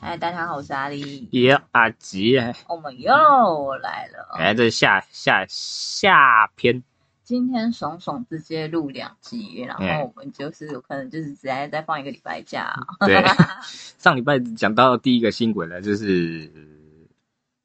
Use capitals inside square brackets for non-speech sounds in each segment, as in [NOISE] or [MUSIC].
嗨，大家好，我是阿丽，耶，阿吉，我们又来了。哎，这下下下篇，今天爽爽直接录两集，然哎。后我们就是有可能就是直接再放一个礼拜假。对，[LAUGHS] 上礼拜讲到第一个新闻了，就是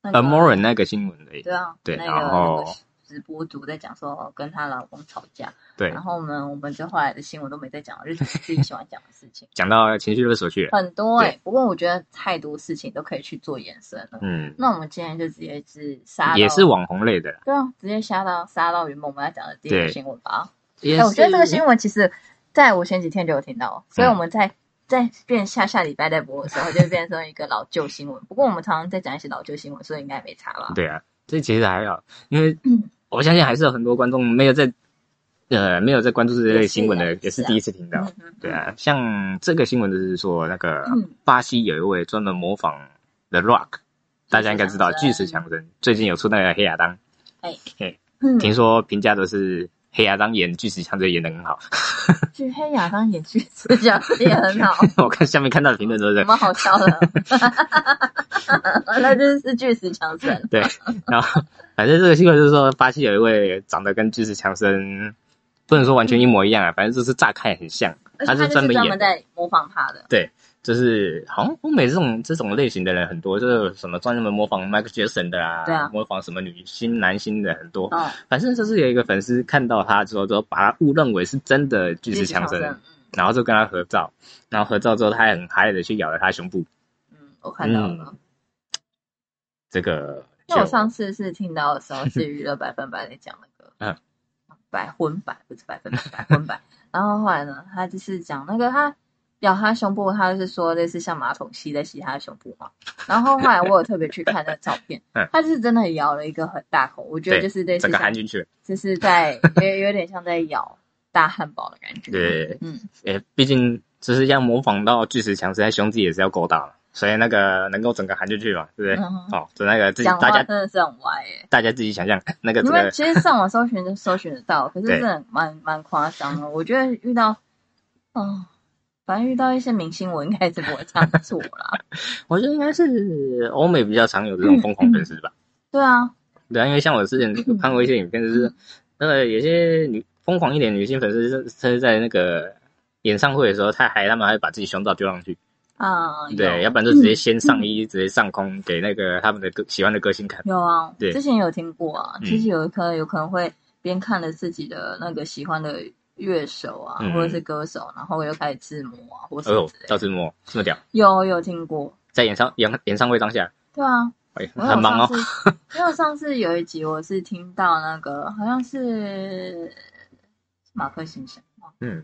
那个 a m o r n 那个新闻的，对啊，对那个然后那个直播主在讲说跟她老公吵架，对。然，后呢，我们就后来的新闻都没再讲，就是自己喜欢讲的事情。讲到情绪勒索去了，很多哎、对。不过我觉得太多事情都可以去做延伸了。嗯，那我们今天就直接是杀也是网红类的。啦，对啊，直接杀到杀到原本我们要讲的第一个新闻吧。也哎、我觉得这个新闻其实在我前几天就有听到，所以嗯我们在在变下下礼拜在播的时候，就变成一个老旧新闻。不过我们常常在讲一些老旧新闻，所以应该没差吧？对啊，这其实还好，因为嗯。我相信还是有很多观众没有在呃没有在关注这类新闻的，也是第一次听到。对啊，像这个新闻就是说，那个嗯。巴西有一位专门模仿 The Rock，大家应该知道巨石强森，最近有出那个黑亚当，嗯，听说评价都是黑亚当演巨石强森演的很好，[LAUGHS] 巨黑亚当演巨石强森也很好，[LAUGHS] 我看下面看到的评论都是什么好笑的？[LAUGHS] 那就是巨石强森。对，然后反正这个新闻就是说，巴西有一位长得跟巨石强森不能说完全一模一样啊，反正就是乍看很像，他是是专门专门在模仿他的。对，就是好像欧美这种这种类型的人很多，就是什么专门模仿 Michael Jackson 的啦，对啊模仿什么女星、男星的很多。哦，反正就是有一个粉丝看到他之后，就把他误认为是真的巨石强森，嗯然后就跟他合照，然后合照之后，他还很嗨的去咬了他胸部。嗯，我看到了。这个因为我上次是听到的时候是娱乐百分百在讲那个，[LAUGHS] 嗯，百分百不是百分百，百分百。然后后来呢，他就是讲那个他咬他胸部，他就是说类似像马桶吸在吸他的胸部嘛。然后后来我有特别去看那个照片嗯，他就是真的咬了一个很大口，我觉得就是类似整个含进去。就是在有有点像在咬大汉堡的感觉。对嗯，哎，毕竟就是要模仿到巨石强森，他胸肌也是要够大嘛，所以那个能够整个含进去嘛，对不对？嗯哦，就那个自己大家真的是很歪耶。大家自己想象 [LAUGHS] 那个因这个为其实上网搜寻就搜寻得到，可是对真的蛮蛮夸张的。我觉得遇到，哦，反正遇到一些明星，我应该是不会这样做啦。[LAUGHS] 我觉得应该是欧美比较常有这种疯狂粉丝吧。[LAUGHS] 对啊，对啊，因为像我之前看过一些影片，就是那个有些女疯狂一点女性粉丝是是在那个演唱会的时候她还，他们还会把自己胸罩丢上去，啊，对，要不然就直接先上衣，直接上空给那个他们的歌喜欢的歌星看。有啊，对之前有听过啊。嗯其实有可能有可能会边看了自己的那个喜欢的乐手啊，嗯或者是歌手，然后又开始自摸啊，或哎呦什么之类，的。赵志摩这么屌，有有听过，在演唱演演唱会当下，对啊。哎，很忙哦。[LAUGHS] 因为上次有一集我是听到那个好像是马克信箱，嗯，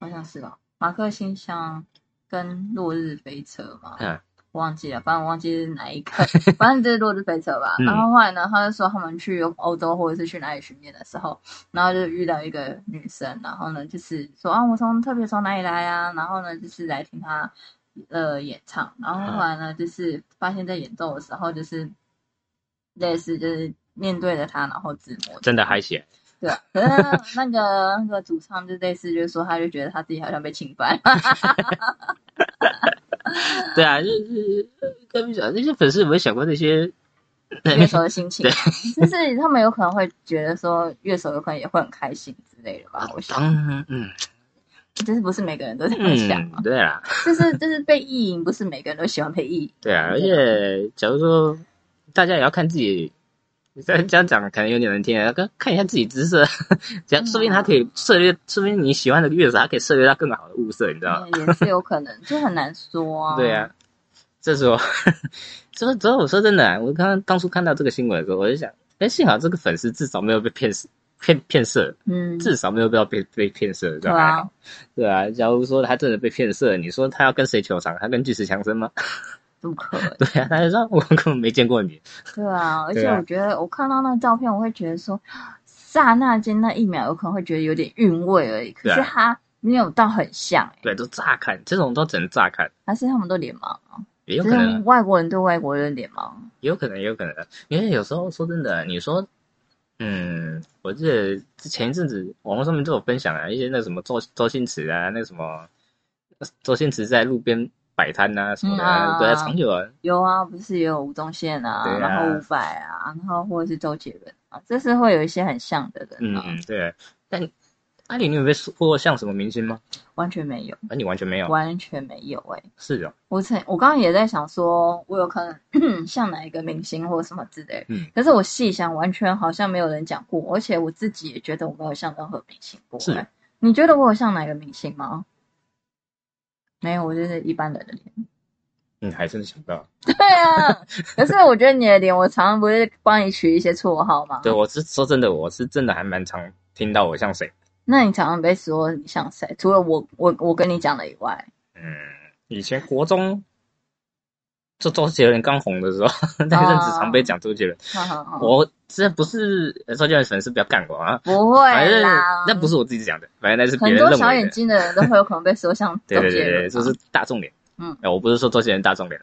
好像是吧？马克信箱跟落日飞车嘛，嗯。我忘记了，反正我忘记是哪一个，反正就是落日飞车吧。[LAUGHS] 嗯。然后后来呢，他就说他们去欧洲或者是去哪里巡演的时候，然后就遇到一个女生，然后呢就是说啊，我从特别从哪里来啊，然后呢就是来听他呃演唱，然后后来呢就是发现在演奏的时候就是类似就是面对着他，然后自摸，真的嗨起来，对，[LAUGHS] 可是那个那个主唱就类似就是说，他就觉得他自己好像被侵犯。[LAUGHS] 对啊，就是跟你讲，那些粉丝有没有想过那些？[LAUGHS] 乐手的心情，就是他们有可能会觉得说，乐手有可能也会很开心之类的吧。我想，嗯嗯就是不是每个人都这样想嗯，，对啊，就是就是被意淫，不是每个人都喜欢被意淫。对啊，而且假如说大家也要看自己，这样这样讲可能有点难听啊，看看一下自己姿色，[LAUGHS] 这样说不定他可以涉猎，说不定你喜欢的乐手，他可以涉猎到更好的物色，你知道吗？嗯也是有可能，[LAUGHS] 就很难说啊。对啊，这时候，[LAUGHS] 这时候我说真的啊、我刚刚当初看到这个新闻的时候，我就想，哎，幸好这个粉丝至少没有被骗骗骗色，嗯，至少没有必要被被骗色，对啊，假如说他真的被骗色，你说他要跟谁求偿？他跟巨石强森吗？不可 [LAUGHS] 能。对啊，他就说我根本没见过你。[LAUGHS] 对啊，而且我觉得我看到那个照片，我会觉得说，刹那间那一秒有可能会觉得有点韵味而已，可是他没有到很像、欸，对，都乍看，这种都只能乍看，还是他们都脸盲啊？也有可能外国人对外国人脸盲。也有可能，也有可能啊。因为有时候说真的，你说，嗯，我记得前一阵子网络上面都有分享啊，一些那什么周周星驰啊，那什么周星驰在路边摆摊啊什么的，嗯啊对啊，常有啊。有啊，不是也有吴宗宪啊，啊然后伍佰啊，然后或者是周杰伦啊，这是会有一些很像的人啊，嗯嗯，对。但阿里，你有被说过像什么明星吗？完全没有，啊，你完全没有。完全没有哎、是哦，我曾我刚刚也在想说，我有可能像哪一个明星或什么之类的，嗯可是我细想，完全好像没有人讲过，而且我自己也觉得我没有像任何明星过、是欸。你觉得我有像哪个明星吗？没有，我就是一般人的脸。[LAUGHS] 嗯，还真想不到。[LAUGHS] 对啊，可是我觉得你的脸，我常常不是帮你取一些绰号吗？对，我是说真的，我是真的还蛮常听到我像谁。那你常常被说你像谁？除了我我我跟你讲的以外，嗯，以前国中，就周杰伦刚红的时候，[LAUGHS] 那阵子常被讲周杰伦。哈哈哈我这不是呃周杰伦粉丝，不要干我啊！不反正会啦，那不是我自己讲的，反正那是别很多小人认为的。眼睛的人都会有可能被说像对周对对对，杰伦嘛，这是大众脸。嗯呃，我不是说周杰伦大众脸，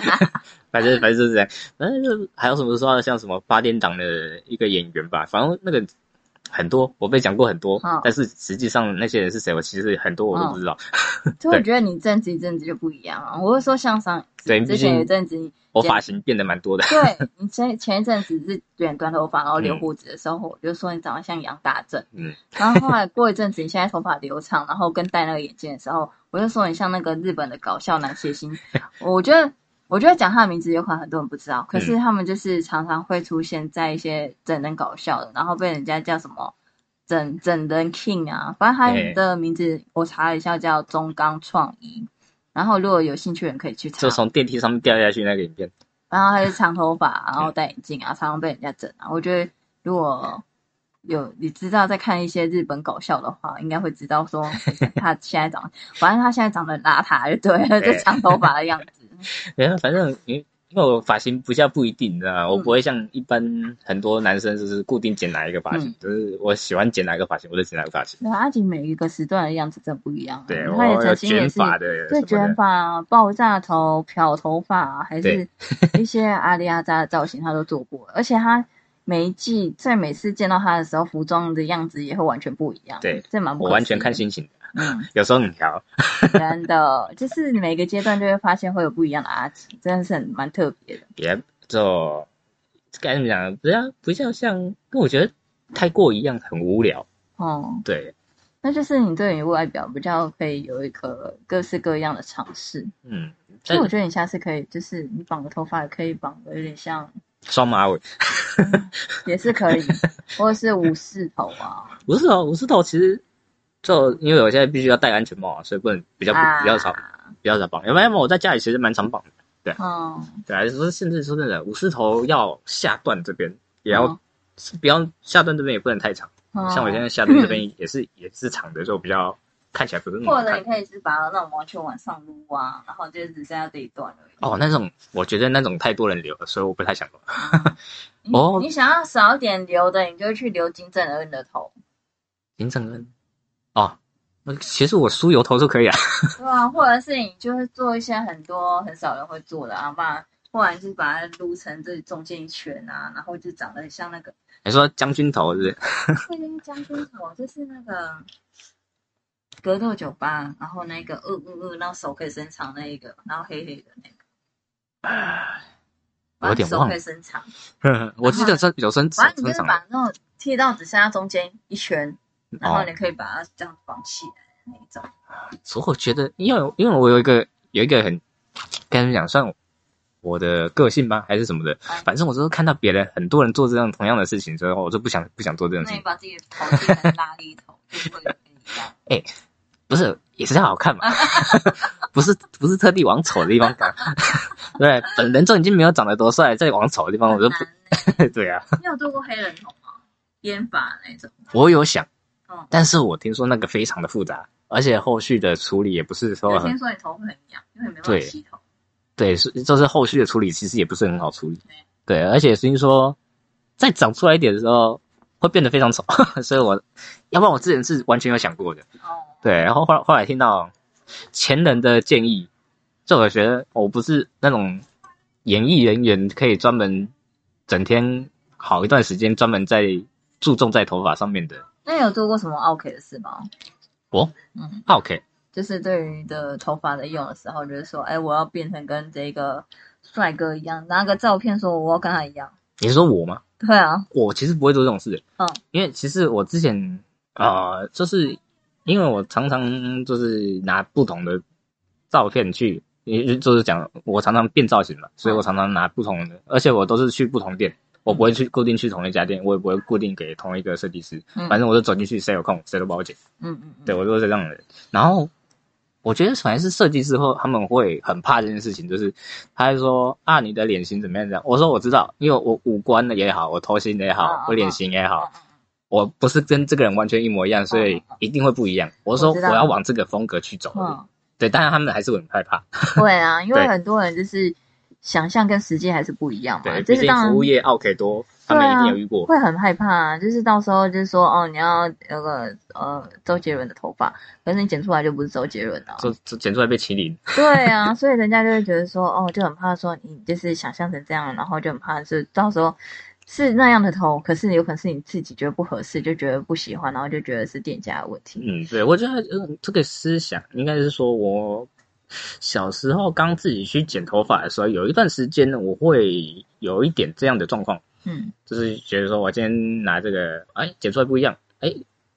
[LAUGHS] 反正反正就是这样。反正就还有什么说像什么八点档的一个演员吧，反正那个很多，我被讲过很多，嗯但是实际上那些人是谁，我其实很多我都不知道。[LAUGHS] 就我觉得你一阵子一阵子就不一样啊。我是说像上对之前有一阵子你我发型变得蛮多的。对你前前一阵子是卷短头发，然后留胡子的时候，我就说你长得像杨大正。嗯，[LAUGHS] 然后后来过一阵子，你现在头发留长，然后跟戴那个眼镜的时候，我就说你像那个日本的搞笑男谐星。我觉得，我觉得讲他的名字有可能很多人不知道，可是他们就是常常会出现在一些整人搞笑的，然后被人家叫什么整整人 king 啊，反正他的名字我查了一下叫中冈创一。然后如果有兴趣的人可以去查就，从电梯上面掉下去那个影片。然后他是长头发，然后戴眼镜啊，常常被人家整啊。我觉得如果有你知道在看一些日本搞笑的话，应该会知道说 [LAUGHS] 他现在长，反正他现在长得很邋遢，就对了，就长头发的样子。[LAUGHS] 然后，反正因因为我发型比较不一定，你知道嗯吗？我不会像一般很多男生就是固定剪哪一个发型，嗯就是我喜欢剪哪个发型我就剪哪个发型。那，阿锦每一个时段的样子真的不一样啊。对，他也曾经也是发的，对卷。发、爆炸头、漂头发，还是 [LAUGHS] 一些阿里阿扎的造型，他都做过。而且他每一季在每次见到他的时候，服装的样子也会完全不一样。对，这蛮不我完全看心情的，嗯，有时候很调。真的，就是每个阶段就会发现会有不一样的阿吉，真的是很蛮特别的。也就该怎么讲，不要不要像，因为我觉得太过一样很无聊。哦，对，那就是你对你外表比较可以有一个各式各样的尝试。嗯，所以我觉得你下次可以，就是你绑个头发也可以绑的有点像，双马尾也是可以，[LAUGHS] 或者是武士头啊。不是哦，武士头其实就因为我现在必须要戴安全帽啊，所以不能比较啊比较少比较少绑。要不然我在家里其实蛮常绑的。对。哦，对啊，说甚至说真的，武士头要下段这边也要、哦不要下段这边也不能太长，哦像我现在下段这边也是、也是长的，就比较看起来不是那么或者你。可以是把那种毛球往上撸啊，然后就只剩下这一段而已。哦，那种我觉得那种太多人留了，所以我不太想留。[LAUGHS] 哦你想要少点留的，你就去留金正恩的头，金正恩，哦，那其实我梳油头就可以啊。[LAUGHS] 对啊，或者是你就是做一些很多很少人会做的啊，不然不然就是把它撸成这中间一圈啊，然后就长得很像那个，你说将军头是不是？[LAUGHS] 那个将军头，就是那个格斗酒吧，然后那个呃呃呃，然后手可以伸长那一个，然后黑黑的那个，我有点忘了。手可以伸长，[LAUGHS] 我记得这有伸反正你就是把那种剃到只剩下中间一圈，然后哦。你可以把它这样绑起来那一种。所以我觉得，因为因为我有一个有一个很该怎么讲，算我的个性吧，还是什么的。哎，反正我就是看到别人很多人做这样同样的事情之后，我就不想不想做这种事情。那你把自己的头剃成拉力头，你一样。不是也是要好看嘛，[LAUGHS] [LAUGHS] 不是不是特地往丑的地方搞。[LAUGHS] 对，本人就已经没有长得多帅，再往丑的地方我就不对啊。你有做过黑人头吗？编发那种？我有想嗯，但是我听说那个非常的复杂，而且后续的处理也不是说听说你头发很痒，因为没办法对洗头。对，是就是后续的处理其实也不是很好处理。对，而且听说再长出来一点的时候会变得非常丑，[LAUGHS] 所以我要不然我之前是完全有想过的。哦，对，然后后来后来听到前人的建议，就我觉得我不是那种演艺人员可以专门整天好一段时间专门在注重在头发上面的。那你有做过什么 OK 的事吗？我嗯，OK，就是对于的头发的用的时候，就是说，哎，我要变成跟这个帅哥一样，拿个照片说我要跟他一样。你是说我吗？对啊，我其实不会做这种事，嗯，因为其实我之前啊、呃就是因为我常常就是拿不同的照片去，也就是讲我常常变造型嘛，所以我常常拿不同的，而且我都是去不同店，我不会去固定去同一家店，我也不会固定给同一个设计师，嗯。反正我就走进去，谁有空谁都帮我剪，嗯嗯嗯，对我就是这样的人。然后我觉得反正是设计师后他们会很怕这件事情，就是他会说啊你的脸型怎么样？这样，我说我知道，因为我五官的也好，我头型也好我脸型也好。嗯我不是跟这个人完全一模一样，所以一定会不一样。我说我要往这个风格去走对，当然他们还是会很害怕，[LAUGHS] 会啊，因为很多人就是想象跟实际还是不一样嘛，对，毕就是当然竟服务业 OK 多，他们一定有遇过，会很害怕、啊，就是到时候就是说哦，你要有个呃周杰伦的头发，可是你剪出来就不是周杰伦啊。就就剪出来被麒麟，对啊，[LAUGHS] 所以人家就会觉得说哦，就很怕说你就是想象成这样，然后就很怕是到时候是那样的头，可是有可能是你自己觉得不合适，就觉得不喜欢，然后就觉得是店家的问题。嗯，对，我觉得嗯，这个思想应该是说我小时候刚自己去剪头发的时候，有一段时间呢，我会有一点这样的状况，嗯就是觉得说我今天拿这个，哎，剪出来不一样，哎，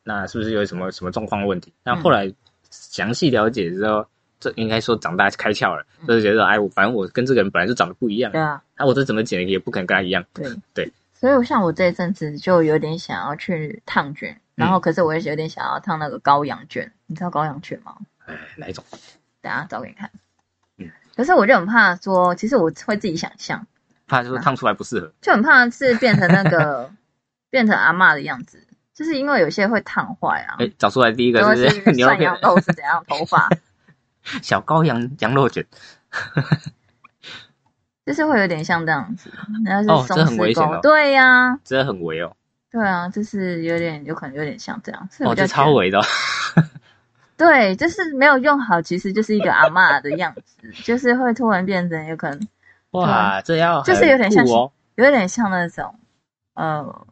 那是不是有什么什么状况的问题？那后来详细了解之后，这应该说长大开窍了，嗯就是觉得，哎，我反正我跟这个人本来就长得不一样，对啊，那我这怎么剪也不可能跟他一样，对对。所以像我这一阵子就有点想要去烫卷，然后可是我也有点想要烫那个羔羊卷，你知道羔羊卷吗？哎，哪一种？等下找给你看。嗯，可是我就很怕说，其实我会自己想象，怕就是烫出来不适合，就很怕是变成那个 [LAUGHS] 变成阿嬷的样子，就是因为有些会烫坏啊，哎，找出来第一个或是是？牛肉片羊，肉是怎样头发，[LAUGHS] 小羔羊羊肉卷，[LAUGHS] 就是会有点像这样子，然后哦这很是松狮沟，危险哦。对呀、真的很围哦，对啊，就是有点有可能有点像这样，是哦，比较这超卷围的哦，对，就是没有用好，其实就是一个阿嬷的样子，就是会突然变成有可能哇，这要就是有点像哦，有点像那种呃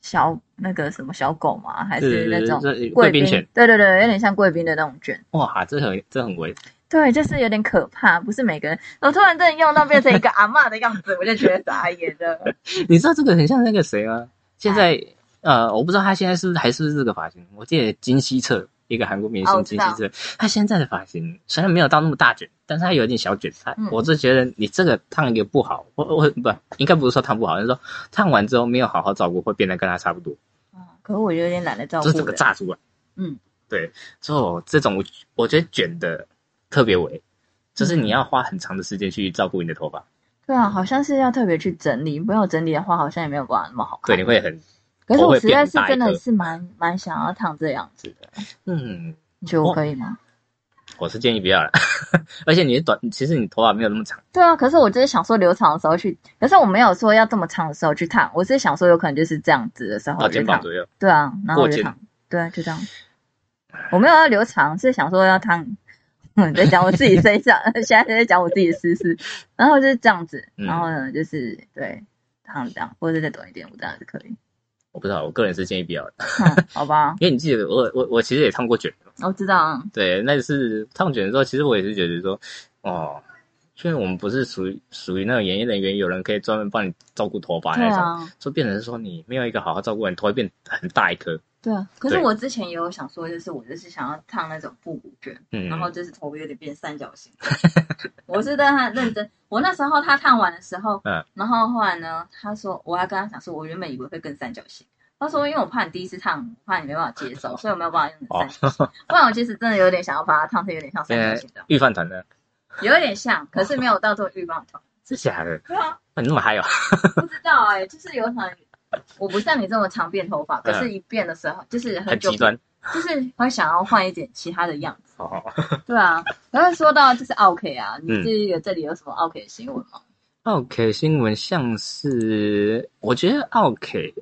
小那个什么小狗嘛，还是那种这贵宾犬，？对对对，有点像贵宾的那种卷。哇，这很这很危，对，就是有点可怕，不是每个人。我突然真的用到变成一个阿嬷的样子，我就觉得傻眼了。[LAUGHS] 你知道这个很像那个谁吗？现在呃，我不知道他现在是不是还是不是这个发型。我记得金希澈，一个韩国明星金希澈，他现在的发型虽然没有到那么大卷，但是他有一点小卷。发嗯我就觉得你这个烫一个不好，我我不应该不是说烫不好，就是说烫完之后没有好好照顾，会变得跟他差不多，啊可是我有点懒得照顾就是整个。炸出来。嗯，对，之后这种我觉得卷的特别围，就是嗯你要花很长的时间去照顾你的头发，对啊，好像是要特别去整理，没有整理的话，好像也没有办法那么好看。对，你会很可是我实在是真的是蛮蛮想要烫这样子的，嗯。你觉得我可以吗？我是建议不要了，[LAUGHS] 而且你的短，其实你头发没有那么长，对啊，可是我就是想说留长的时候去，可是我没有说要这么长的时候去烫，我是想说有可能就是这样子的时候到去烫。左右。对啊，然后我就烫，对啊，就这样。我没有要留长，是想说要烫。嗯，在讲我自己身上，[LAUGHS] 现在在讲我自己的私事，然后就是这样子，嗯然后呢，就是对烫这样，或者再短一点，我这样子可以。我不知道，我个人是建议不要的，[LAUGHS] 嗯，好吧，[LAUGHS] 因为你记得我我我其实也烫过卷，我知道。啊，[LAUGHS] 对，那次烫卷的时候，其实我也是觉得说，哦，因为我们不是属于属于那种演艺人员，有人可以专门帮你照顾头发那种，啊，就变成是说你没有一个好好照顾，你头会变很大一颗，对啊。可是我之前也有想说，就是我就是想要烫那种复古卷，嗯，然后就是头有点变三角形。我是对他认真，我那时候他烫完的时候，嗯，然后后来呢，他说我要跟他讲说，我原本以为会更三角形。他说：“因为我怕你第一次烫，我怕你没办法接受，所以我没有办法用哦三角形。不然我其实真的有点想要把它烫成有点像三角形的，预饭团的，有一点像，可是没有到做预饭团。[LAUGHS] 是假的？对啊，哇，你那么嗨哦？不知道哎、就是有可能 [LAUGHS] 我不像你这么常变头发，可是一变的时候就是很极端 [LAUGHS] 就是会想要换一点其他的样子。哦。[LAUGHS] 对啊，然后说到就是 OK 啊，你嗯这个这里有什么 OK 的新闻吗？OK 新闻像是，我觉得 OK，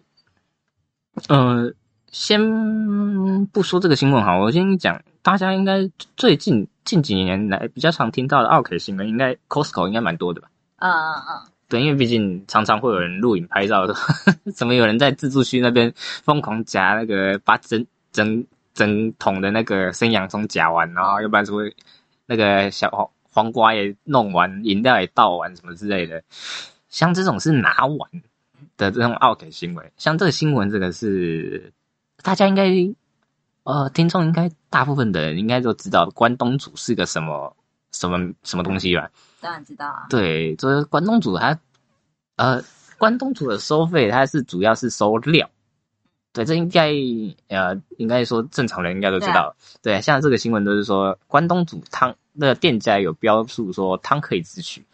呃，先不说这个新闻好，我先讲，大家应该最近近几年来比较常听到的 OK 新闻，应该 Costco 应该蛮多的吧？啊啊啊！对，因为毕竟常常会有人录影拍照的，[LAUGHS] 怎么有人在自助区那边疯狂夹那个把整整整桶的那个生洋葱夹完，然后要不然说那个小黄黄瓜也弄完，饮料也倒完，什么之类的。像这种是拿完的这种 OK 行为，像这个新闻，这个是大家应该呃，听众应该大部分的人应该都知道关东煮是个什么什么什么东西吧？当然知道啊。对，就是关东煮它呃，关东煮的收费它是主要是收料。对，这应该呃，应该说正常人应该都知道。对，像这个新闻都是说关东煮汤那个店家有标注说汤可以自取，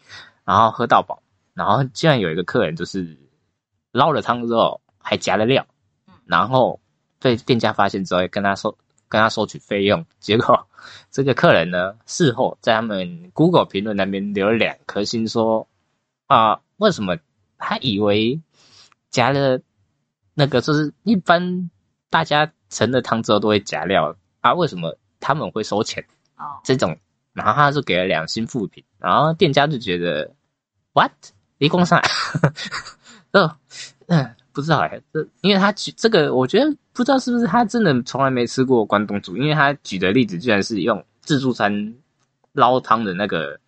然后喝到饱。然后竟然有一个客人就是捞了汤之后还夹了料，然后被店家发现之后跟他收跟他收取费用，结果 [LAUGHS] 这个客人呢事后在他们 Google 评论那边留了两颗星，说啊为什么他以为夹了那个就是一般大家盛了汤之后都会夹料啊，为什么他们会收钱？哦，这种，然后他就给了两星负评，然后店家就觉得 what？离工上，呃，[LAUGHS] 嗯，不知道哎，这因为他这个，我觉得不知道是不是他真的从来没吃过关东煮，因为他举的例子居然是用自助餐捞汤的那个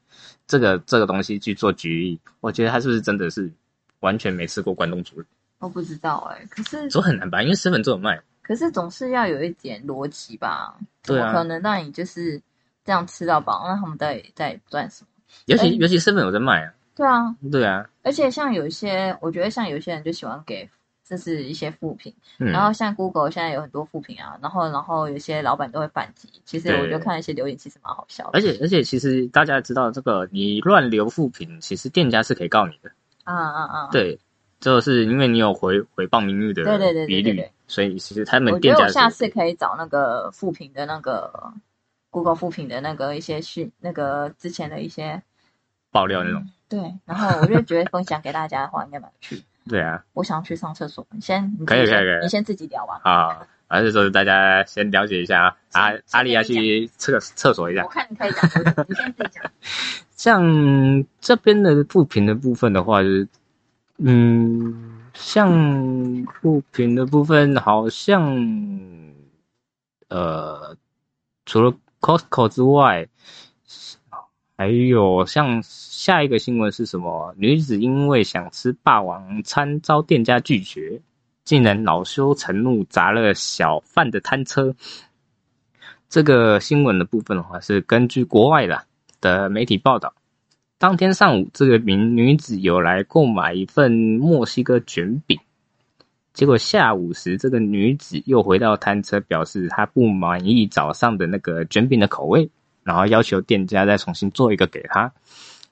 这个这个东西去做举例，我觉得他是不是真的是完全没吃过关东煮？我不知道哎，可是说很难吧，因为身份证有卖，可是总是要有一点逻辑吧？对啊，可能让你就是这样吃到饱，那他们到底在赚什么？尤其尤其身份有在卖啊。对啊，对啊，而且像有一些，我觉得像有些人就喜欢给，这是一些副品，然后像 Google 现在有很多副品啊，然后然后有些老板都会反击，其实我就看一些留言，其实蛮好笑的。而且而且其实大家知道这个，你乱留副品，其实店家是可以告你的。啊啊啊！对，就是因为你有回回报名誉的对对对比率，所以其实他们我觉得我下次可以找那个副品的那个 Google 副品的那个一些讯，那个之前的一些爆料那种。对，然后我就觉得分享给大家的话应该蛮有趣。对啊，我想去上厕所，你先，可以可以可以，你先自己聊吧。啊，还是说大家先了解一下啊，阿丽要去厕厕所一下。我看你可以讲，你先自己讲。[LAUGHS] 像这边的不平的部分的话，就是，嗯，像不平的部分，好像，呃，除了 Costco 之外。还有像下一个新闻是什么？女子因为想吃霸王餐遭店家拒绝，竟然恼羞成怒砸了小贩的摊车。这个新闻的部分的话，是根据国外的的媒体报道，当天上午，这个名女子有来购买一份墨西哥卷饼，结果下午时，这个女子又回到摊车，表示她不满意早上的那个卷饼的口味。然后要求店家再重新做一个给他，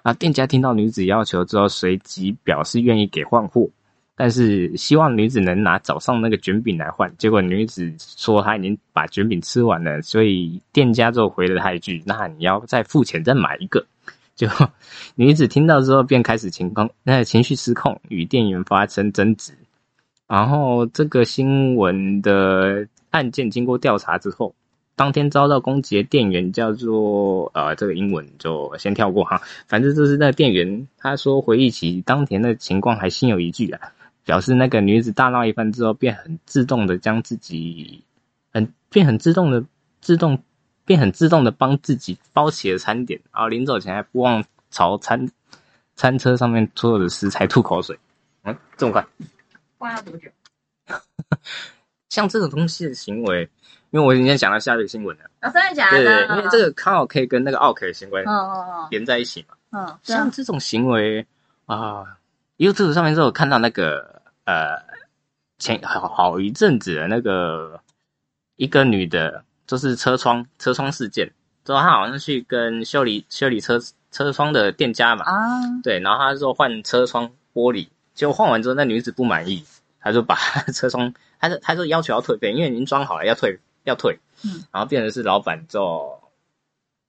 啊，店家听到女子要求之后，随即表示愿意给换货，但是希望女子能拿早上那个卷饼来换。结果女子说她已经把卷饼吃完了，所以店家就回了她一句：“那你要再付钱再买一个。[LAUGHS] ”就女子听到之后便开始情况那情绪失控，与店员发生争执。然后这个新闻的案件经过调查之后。当天遭到攻击的店员叫做呃，这个英文就先跳过哈。反正就是那个店员，他说回忆起当天的情况，还心有余悸啊，表示那个女子大闹一番之后，便很自动的将自己很便很自动的自动便很自动的帮自己包起了餐点，然后临走前还不忘朝餐餐车上面所有的食材吐口水。嗯，这么快？关要多久？像这种东西的行为。因为我今天讲到下一个新闻了，啊，真的假的？对对，因为这个刚好可以跟那个奥 K 的行为，连在一起嘛。嗯，像这种行为啊，YouTube 上面都有看到那个呃，前好好一阵子的那个一个女的，就是车窗车窗事件，之后她好像去跟修理修理车车窗的店家嘛，啊，对，然后她说换车窗玻璃，结果换完之后那女子不满意，她就把 [LAUGHS] 车窗，她说她说要求要退费，因为已经装好了要退。要退，嗯，然后变成是老板做，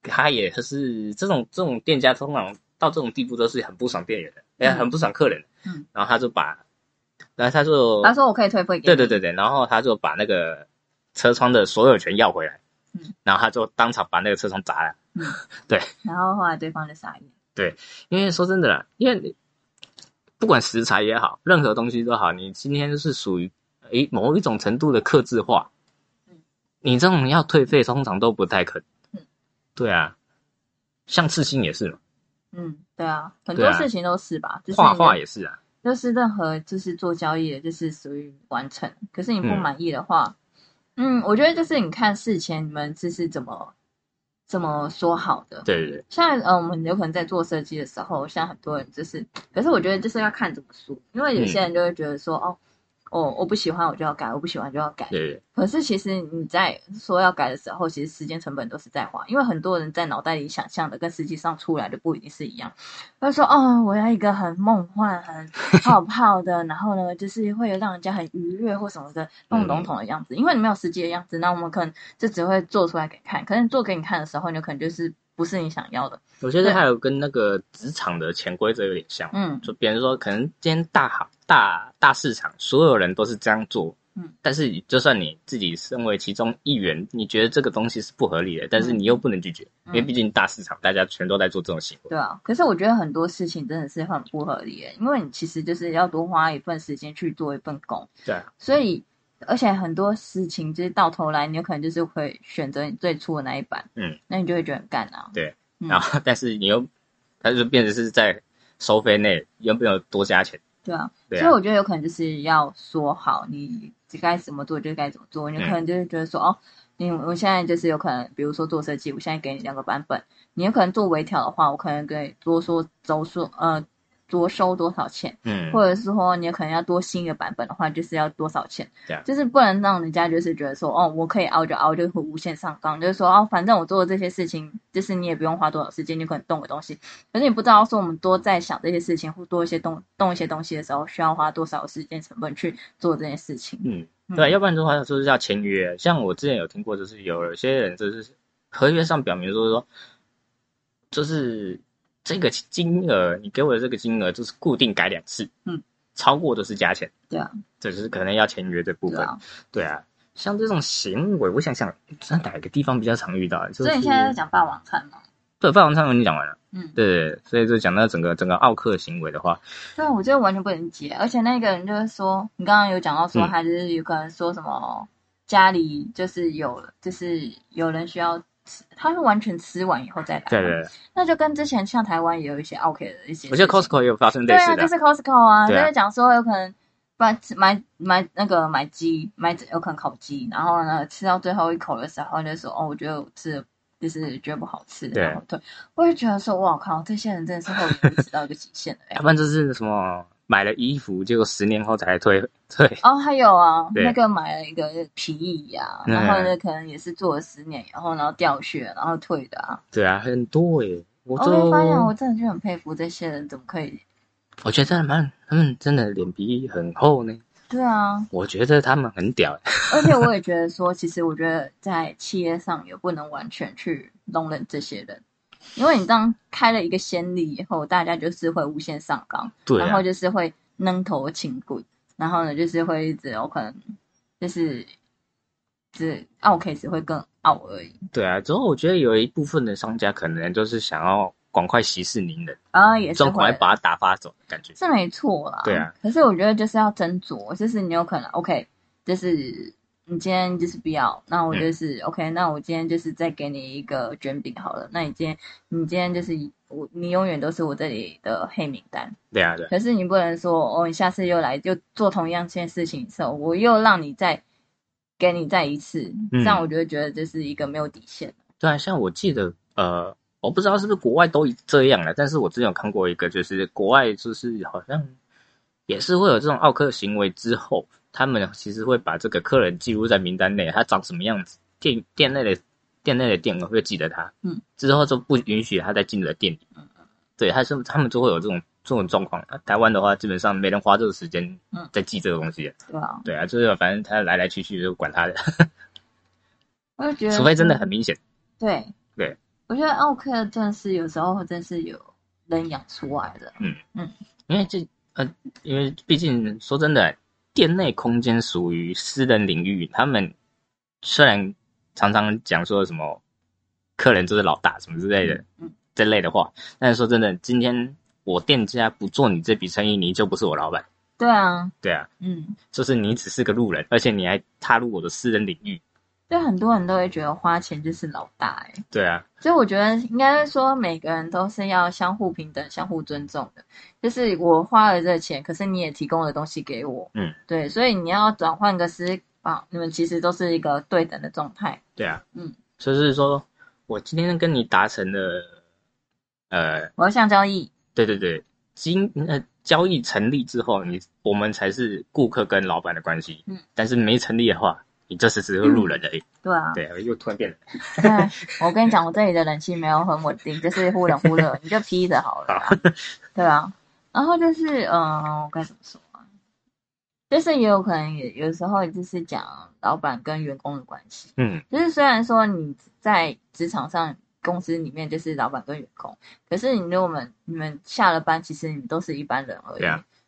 他也是这种这种店家通常到这种地步都是很不爽店员的，哎，很不爽客人，嗯，然后他就把，然后他就他说我可以退费给，对对对对，然后他就把那个车窗的所有权要回来，嗯，然后他就当场把那个车窗砸了，嗯，[LAUGHS] 对，然后后来对方就傻眼，对，因为说真的啦，因为不管食材也好，任何东西都好，你今天是属于诶某一种程度的克制化。你这种要退费，通常都不太可。对啊，像刺青也是嘛，嗯，对啊，很多事情都是吧，就是画画也是啊。就是任何就是做交易的，就是属于完成。可是你不嗯满意的话，嗯我觉得就是你看事前你们就是怎么怎么说好的。对对对，像呃，我们有可能在做设计的时候，像很多人就是，可是我觉得就是要看怎么说，因为有嗯些人就会觉得说，哦，哦，我不喜欢我就要改，我不喜欢就要改。对对可是其实你在说要改的时候，其实时间成本都是在花，因为很多人在脑袋里想象的跟实际上出来的不一定是一样。他说：“哦，我要一个很梦幻、很 [LAUGHS] 泡泡的，然后呢，就是会让人家很愉悦或什么的那种笼统的样子。因为你没有实际的样子，那我们可能就只会做出来给看。可能做给你看的时候，你可能就是不是你想要的。我觉得还有跟那个职场的潜规则有点像。嗯就比如说，可能今天大行大大市场，所有人都是这样做，嗯，但是就算你自己身为其中一员，你觉得这个东西是不合理的，但是你又不能拒绝，嗯因为毕竟大市场大家全都在做这种行为。对啊，可是我觉得很多事情真的是很不合理的，因为你其实就是要多花一份时间去做一份工。对啊，所以，而且很多事情就是到头来，你有可能就是会选择你最初的那一版，嗯，那你就会觉得很干啊。对嗯然后但是你又，它就变成是在收费内有没有多加钱？对啊，对啊，所以我觉得有可能就是要说好，你该怎么做就该怎么做。你可能就是觉得说，哦，你我现在就是有可能，比如说做设计，我现在给你两个版本，你有可能做微调的话，我可能给多说周数，呃，多收多少钱。嗯，或者是说你可能要多新一个版本的话，就是要多少钱？就是不能让人家就是觉得说，哦，我可以熬就熬，就会无限上纲，就是说，哦，反正我做的这些事情，就是你也不用花多少时间，你可能动个东西，可是你不知道说我们多在想这些事情，或多一些动动一些东西的时候，需要花多少时间成本去做这件事情。嗯，嗯对啊，要不然的话就是要签约。像我之前有听过，就是有些人就是合约上表明说说，就是这个金额，你给我的这个金额就是固定改两次，嗯，超过都是加钱，对啊，这就是可能要签约的部分。对啊。像这种行为，我想想，在哪个地方比较常遇到？就是所以你现在在讲霸王餐吗？对霸王餐我已经讲完了，嗯，对所以就讲到整个整个奥克行为的话，对啊，我觉得完全不能解。而且那个人就是说，你刚刚有讲到说，还是有可能说什么家里就是有，就是有人需要吃，他是完全吃完以后再来。对对对，那就跟之前像台湾也有一些 OK 的一些，我觉得 Costco 也有发生类对啊，就，是 Costco 啊，就是讲说有可能买买买那个买鸡，买有可能烤鸡，然后呢吃到最后一口的时候就说哦，我觉得我吃的就是觉得不好吃，对然后对，我也觉得说哇靠，这些人真的是后颜值到一个极限的哎 [LAUGHS] 要。不然就是什么买了衣服，结果十年后才退退，哦，还有啊，[LAUGHS] 那个买了一个皮椅啊、嗯然后呢，可能也是做了十年，然后然后掉血，然后退的啊。对啊，很多诶、我我都会发现，我真的就很佩服这些人，怎么可以？我觉得他们他们真的脸皮很厚呢。对啊，我觉得他们很屌、欸，[LAUGHS] 而且我也觉得说，[LAUGHS] 其实我觉得在企业上也不能完全去容忍这些人，因为你当开了一个先例以后，大家就是会无限上纲，对啊然后，就是会扔头轻棍，然后呢，就是会一直有可能就是只傲 case 会更傲而已。对啊。之后我觉得有一部分的商家可能就是想要赶快息事宁人，啊，也是赶快把它打发走感觉。是没错啦。对啊，可是我觉得就是要斟酌，就是你有可能 OK，就是你今天就是不要，那我就是、OK，那我今天就是再给你一个卷饼好了。那你今天你今天就是我，你永远都是我这里的黑名单。对啊，对啊可是你不能说哦，你下次又来又做同样件事情的时候，我又让你再给你再一次，嗯这样我就会觉得这是一个没有底线。对啊。像我记得，呃，我不知道是不是国外都这样了，但是我之前有看过一个，就是国外就是好像也是会有这种奥克行为之后，他们其实会把这个客人记录在名单内，他长什么样子，店店内的店内的店员会记得他，嗯，之后就不允许他再进你的店里，嗯对，他是他们就会有这种这种状况。啊台湾的话，基本上没人花这个时间嗯在记这个东西，对吧？对啊，就是反正他来来去去就管他的，我就觉得，[LAUGHS] 除非真的很明显。对对，我觉得奥克真的是有时候真是有人养出来的。嗯嗯因为这呃，因为毕竟说真的，店内空间属于私人领域，他们虽然常常讲说什么客人就是老大什么之类的嗯，这类的话，但是说真的，今天我店家不做你这笔生意，你就不是我老板。对啊，对啊，嗯，就是你只是个路人，而且你还踏入我的私人领域，对很多人都会觉得花钱就是老大哎、对啊，所以我觉得应该是说每个人都是要相互平等、相互尊重的。就是我花了这钱，可是你也提供了东西给我，嗯，对，所以你要转换个思考，你们其实都是一个对等的状态。对啊，嗯，就是说我今天跟你达成了，呃，我要向交易，对对对，经呃交易成立之后，你我们才是顾客跟老板的关系，嗯，但是没成立的话，你这只是个路人而已。对啊，对，又突然变了。[LAUGHS] 对，我跟你讲，我这里的冷气没有很稳定，就是忽冷忽热，你就披着好了啦。对啊，然后就是，嗯、我该怎么说啊？就是也有可能也有时候就是讲老板跟员工的关系，嗯，就是虽然说你在职场上公司里面就是老板跟员工，可是你如果我们你们下了班，其实你们都是一般人而已。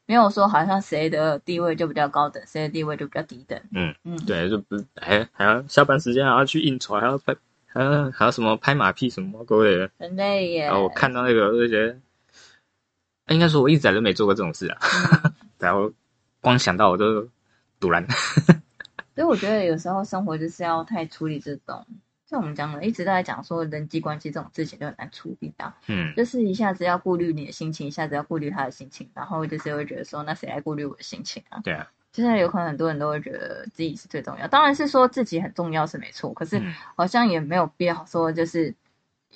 没有说好像谁的地位就比较高等，谁的地位就比较低等。嗯嗯，对，就不是还还要下班时间还要去应酬，还要拍，还要还要什么拍马屁什么各位的。很累耶。然后我看到那个，我就觉得，哎应该说我一直都没做过这种事啊。嗯 [LAUGHS] 然后光想到我都堵然。[LAUGHS] 所以我觉得有时候生活就是要太处理这种，像我们讲的，一直都在讲说人际关系这种事情就很难处理啊，嗯，就是一下子要顾虑你的心情，一下子要顾虑他的心情，然后就是会觉得说，那谁来顾虑我的心情啊？对啊，就是有可能很多人都会觉得自己是最重要，当然是说自己很重要是没错，可是嗯好像也没有必要说就是。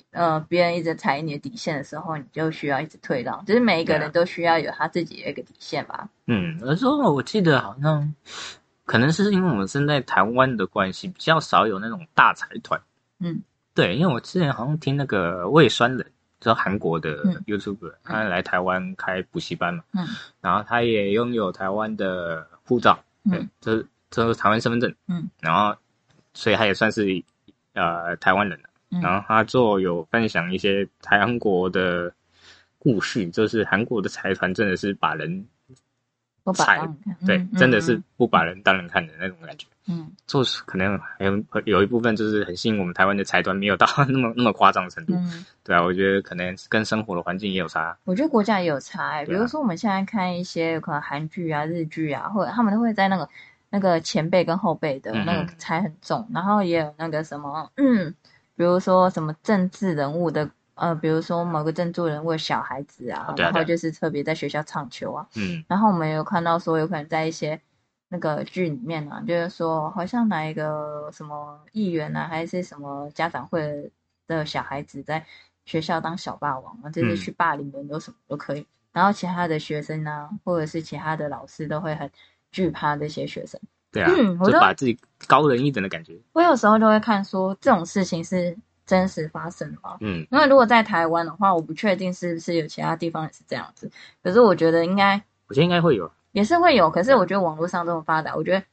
呃，别人一直踩你的底线的时候，你就需要一直退让。就是每一个人都需要有他自己的一个底线吧。嗯，而说我记得好像，可能是因为我们身在台湾的关系，比较少有那种大财团。嗯，对，因为我之前好像听那个魏酸人，就是韩国的嗯。YouTuber，、他来台湾开补习班嘛，嗯，然后他也拥有台湾的护照，对嗯，这这是台湾身份证，嗯，然后所以他也算是呃台湾人了。嗯。然后他做有分享一些台韩国的故事，就是韩国的财团真的是把人我把踩当看对，嗯真的是嗯不把人当人看的那种感觉。嗯就是可能还有有一部分就是很吸引我们台湾的财团，没有到那么那么夸张的程度。嗯，对啊，我觉得可能跟生活的环境也有差。我觉得国家也有差、欸，比如说我们现在看一些可能韩剧啊、日剧啊，或者他们都会在那个那个前辈跟后辈的那个财很重，然后也有那个什么，嗯，比如说什么政治人物的，呃，比如说某个政治人为小孩子啊，然后就是特别在学校唱球啊，嗯然后我们有看到说，有可能在一些那个剧里面啊、就是说好像哪一个什么议员啊，还是什么家长会的小孩子在学校当小霸王啊，就是嗯去霸凌人，有什么都可以。然后其他的学生呢、或者是其他的老师都会很惧怕这些学生。对啊，嗯我就把自己高人一等的感觉。我有时候就会看说这种事情是真实发生的吗？嗯因为如果在台湾的话，我不确定是不是有其他地方也是这样子。可是我觉得应该我觉得应该会有。也是会有，可是我觉得网络上这么发达，我觉得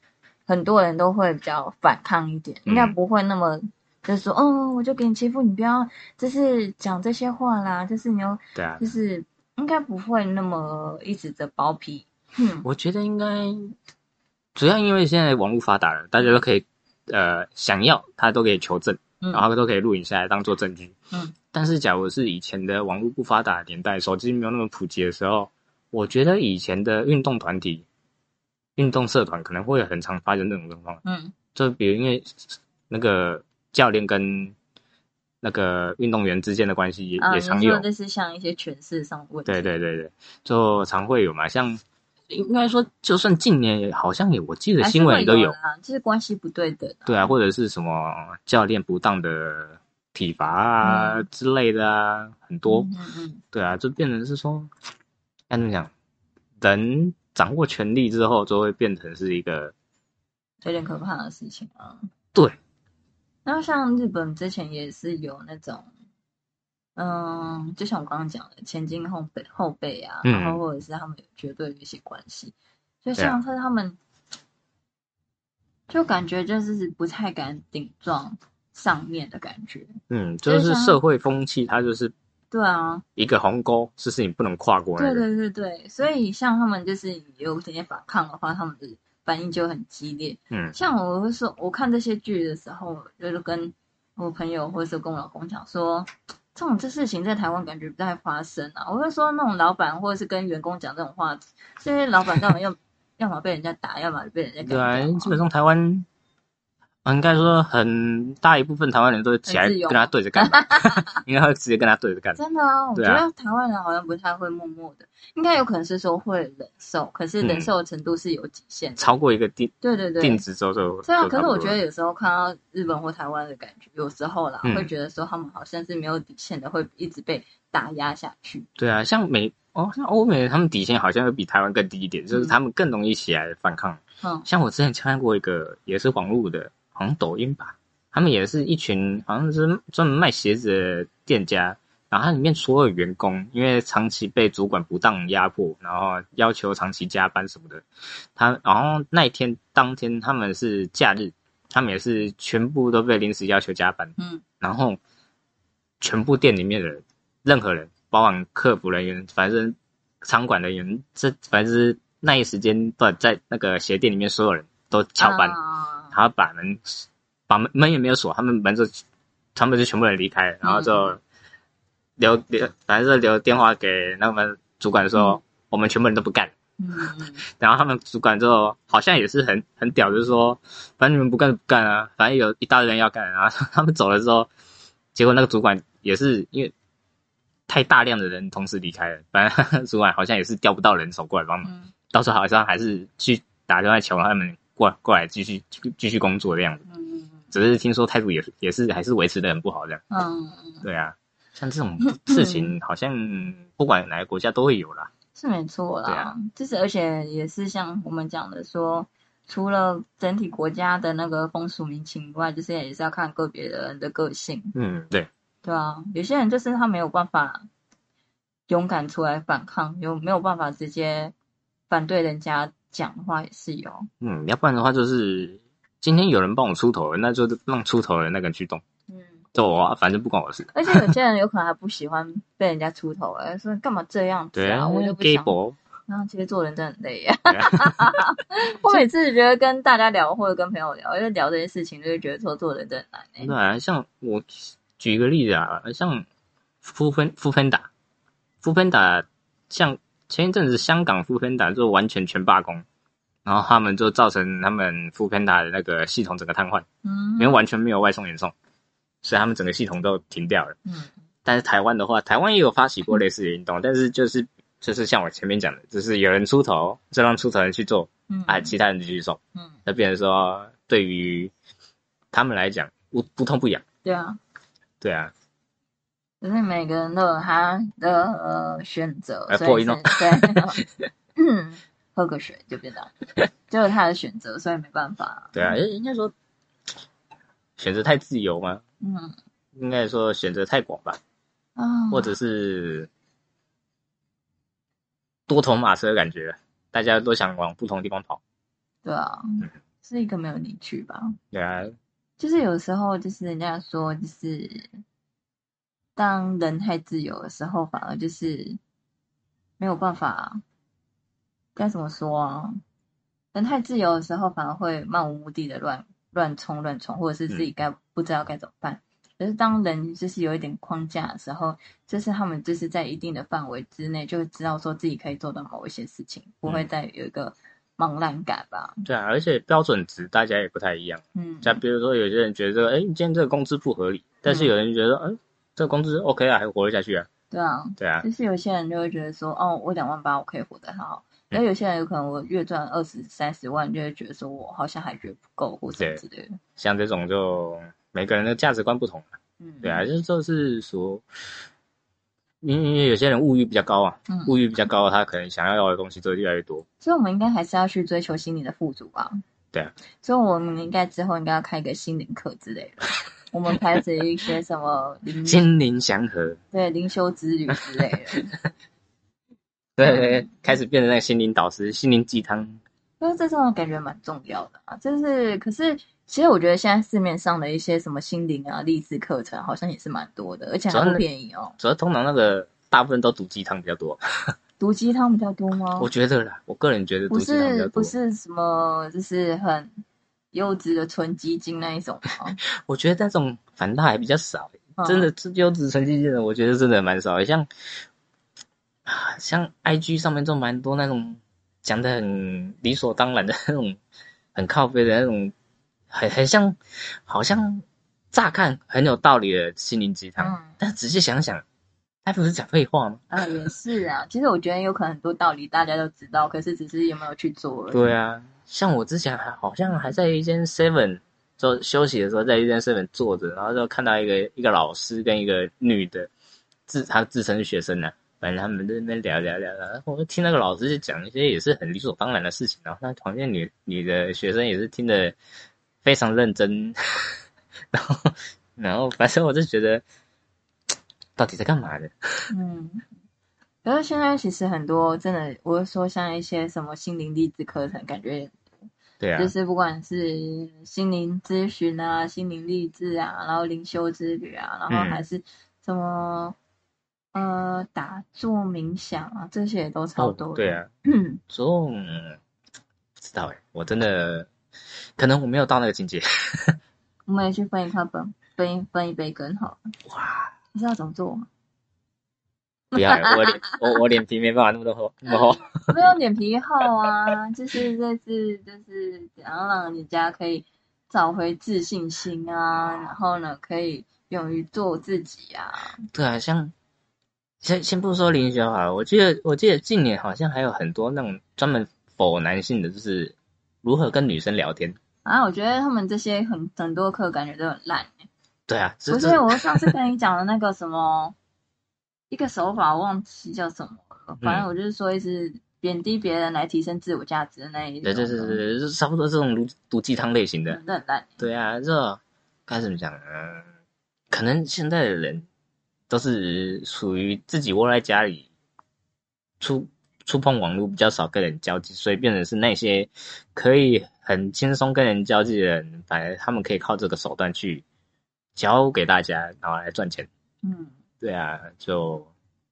很多人都会比较反抗一点，应该嗯不会那么就是说，哦，我就给你欺负，你不要就是讲这些话啦，就是你要对啊就，是应该不会那么一直的包皮。嗯我觉得应该主要因为现在网络发达了，大家都可以呃想要他都可以求证，嗯然后都可以录影下来当做证据。嗯，但是假如是以前的网络不发达的年代，手机没有那么普及的时候，我觉得以前的运动团体、运动社团可能会很常发生这种状况。嗯就比如因为那个教练跟那个运动员之间的关系也、啊，也常有你说，就是像一些权势上的问题。对对对对，就常会有嘛。像应该说，就算近年也好像也，我记得新闻也都有，就是关系不对等、啊。对啊，或者是什么教练不当的体罚啊、嗯之类的啊，很多。嗯嗯嗯，对啊，就变成是说，该怎么讲？人掌握权力之后，就会变成是一个有点可怕的事情啊。对。然后像日本之前也是有那种，嗯，就像我刚刚讲的前进后背后背啊，嗯然后或者是他们有绝对的一些关系，就像是他们，就感觉就是不太敢顶撞上面的感觉。嗯，就就是社会风气，它就是对啊，一个鸿沟，是是你不能跨过那对。对对对，所以像他们就是有这些反抗的话，他们的反应就很激烈。嗯像我会说，我看这些剧的时候，就是跟我朋友或者是跟我老公讲说，这种这事情在台湾感觉不太发生啊。我会说，那种老板或者是跟员工讲这种话，这些老板干嘛要 [LAUGHS] 要么被人家打，要么被人家对啊，基本上台湾啊应该说很大一部分台湾人都起来跟他对着干吧，[LAUGHS] 应该会直接跟他对着干。真的啊，我觉得台湾人好像不太会默默的，应该有可能是说会忍受，可是忍嗯受的程度是有极限的。超过一个定对对对，定值之后就对啊，可是我觉得有时候看到日本或台湾的感觉，有时候啦，嗯会觉得说他们好像是没有底线的，会一直被打压下去。对啊，像美哦，像欧美他们底线好像会比台湾更低一点，就是他们更容易起来反抗。嗯像我之前看过一个也是网络的，好像抖音吧，他们也是一群好像是专门卖鞋子的店家，然后它里面所有员工因为长期被主管不当压迫，然后要求长期加班什么的，他然后那一天当天他们是假日，他们也是全部都被临时要求加班，嗯。然后全部店里面的人，任何人，包含客服人员，反正仓管人员，这反正是那一时间段在那个鞋店里面，所有人都翘班，啊然后把门把门门也没有锁，他们门就他们就全部人离开，然后就留留，反正就留电话给那们主管说，嗯我们全部人都不干。嗯嗯 [LAUGHS] 然后他们主管就好像也是很很屌，就是说，反正你们不干就不干啊，反正有一大堆人要干。然 [LAUGHS] 后他们走了之后，结果那个主管也是因为太大量的人同时离开了，反正 [LAUGHS] 主管好像也是调不到人手过来帮忙，嗯到时候好像还是去打电话求他们过过来继续继续工作这样子。嗯只是听说态度也是也是还是维持的很不好这样。嗯嗯，对啊，像这种事情好像不管哪个国家都会有啦。是没错啦。就是而且也是像我们讲的说，除了整体国家的那个风俗民情以外，就是也是要看个别的人的个性。嗯，对。对啊，有些人就是他没有办法勇敢出来反抗，有没有办法直接反对人家讲的话也是有。嗯，要不然的话就是今天有人帮我出头了，那就让出头的那个人去动，嗯，走啊反正不关我的事。而且有些人有可能还不喜欢被人家出头，哎，说干嘛这样子对啊？我就不 gay 想。后其实做人真的很累呀。[LAUGHS] [LAUGHS] 我每次觉得跟大家聊或者跟朋友聊，因为聊这些事情，就会觉得说做人真的很难哎。对啊，像我举一个例子啊，像富芬富芬达，富芬达像前一阵子香港富芬达就完全全罢工，然后他们就造成他们富芬达的那个系统整个瘫痪，嗯。因为完全没有外送员送，所以他们整个系统都停掉了。嗯。但是台湾的话，台湾也有发起过类似的运动，但是就是就是像我前面讲的，就是有人出头，就让出头人去做，嗯。啊，其他人继续送，嗯，那变成说对于他们来讲不不痛不痒，对啊，对啊，就是每个人都有他的呃选择，所以对，嗯，[LAUGHS] 喝个水就变大，就有他的选择，所以没办法。对啊，人家说选择太自由吗？嗯应该说选择太广吧，啊，或者是多头马车的感觉，大家都想往不同地方跑，对啊，是一个没有理趣吧。对啊，就是有时候就是人家说，就是当人太自由的时候，反而就是没有办法，该怎么说啊？人太自由的时候，反而会漫无目的的乱乱冲乱冲，或者是自己该、不知道该怎么办。可是当人就是有一点框架的时候，就是他们就是在一定的范围之内，就会知道说自己可以做到某一些事情，不会再有一个茫然感吧。对啊，而且标准值大家也不太一样。嗯，像比如说，有些人觉得，哎，你今天这个工资不合理，但是有人觉得，哎，这个工资 OK 啊，还活得下去啊，对啊，对啊，就是有些人就会觉得说，哦，我两万八我可以活得很好。然后有些人有可能我月赚二十三十万，就会觉得说我好像还觉得不够或什么之类的。像这种就每个人的价值观不同嘛，嗯，对啊，就是就是说，因为有些人物欲比较高啊，嗯，物欲比较高，他可能想要要的东西就越来越多。所以我们应该还是要去追求心理的富足吧。对啊，所以我们应该之后应该要开一个心灵课之类的。[LAUGHS] 我们开始一些什么灵 [LAUGHS] 心灵祥和，对灵修之旅之类的。[LAUGHS] 对开始变成那个心灵导师、心灵鸡汤。因为这种感觉蛮重要的啊，就是可是其实我觉得现在市面上的一些什么心灵啊、励志课程好像也是蛮多的，而且还不便宜哦。主要通常那个大部分都毒鸡汤比较多，[LAUGHS] 毒鸡汤比较多吗？我觉得啦，我个人觉得毒不鸡汤比较多。是不是什么，就是很优质的纯基金那一种吗？[LAUGHS] 我觉得那种反倒还比较少，嗯真的是优质成绩的，我觉得真的蛮少的。像啊，像 IG 上面就蛮多那种讲的很理所当然的那种，很靠背的那种，很很像，好像乍看很有道理的心灵鸡汤，嗯但仔细想想，他不是讲废话吗？啊，也是啊。其实我觉得有可能很多道理大家都知道，可是只是有没有去做而已。对啊，像我之前还好像还在一间 Seven 做休息的时候，在一间 Seven 坐着，然后就看到一个一个老师跟一个女的自他自称学生呢、反正他们在那边聊聊聊聊，我就听那个老师就讲一些也是很理所当然的事情，然后那旁边女女的学生也是听得非常认真，[LAUGHS] 然后然后反正我就觉得到底在干嘛呢？[LAUGHS] 嗯，可是现在其实很多真的，我是说像一些什么心灵励志课程，感觉对啊就，是不管是心灵咨询啊、心灵励志啊，然后灵修之旅啊，然后嗯还是什么、呃打坐冥想啊，这些也都差不多的。对啊，[CLEARS THROAT] 嗯，总不知道哎，我真的可能我没有到那个境界。[LAUGHS] 我们也去分一块本分一分一杯羹好了。哇，你知道怎么做吗？不要，我脸我我脸皮没办法那么多厚那么厚。没有脸皮厚啊，就是这次就是怎样让人家可以找回自信心啊，然后呢可以勇于做自己啊。对啊，像先先不说林雪好了，我记得我记得近年好像还有很多那种专门否男性的，就是如何跟女生聊天。啊，我觉得他们这些很很多课感觉都很烂、欸。对啊，这不是，我上次跟你讲的那个什么一个手法，我忘记叫什么了。反正我就是说，一直贬低别人来提升自我价值的那一种。对对对对差不多这种毒毒鸡汤类型的。对啊，这该怎么讲呢？可能现在的人都是属于自己窝在家里，触触碰网络比较少跟人交际，所以变成是那些可以很轻松跟人交际的人，反而他们可以靠这个手段去教给大家，然后来赚钱。嗯，对啊，就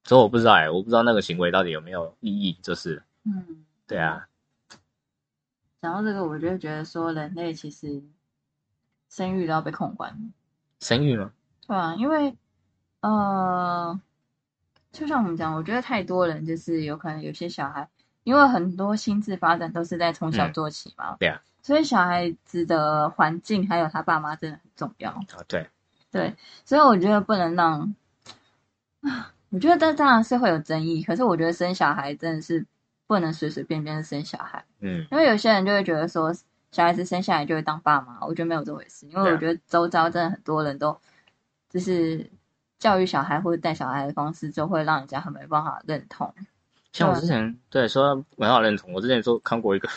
所以我不知道哎、我不知道那个行为到底有没有意义，就是嗯，对啊，讲到这个，我就觉得说，人类其实生育都要被控管。生育吗？对啊，因为呃，就像我们讲，我觉得太多人就是有可能有些小孩，因为很多心智发展都是在从小嗯做起嘛，对啊，所以小孩子的环境还有他爸妈真的很重要。啊，对，对，所以我觉得不能让啊，[LAUGHS] 我觉得这当然是会有争议，可是我觉得生小孩真的是不能随随便便生小孩，嗯，因为有些人就会觉得说小孩子生下来就会当爸妈，我觉得没有这回事，因为我觉得周遭真的很多人都就是教育小孩或者带小孩的方式，就会让人家很没办法认同。像我之前对说我很好认同，我之前说看过一个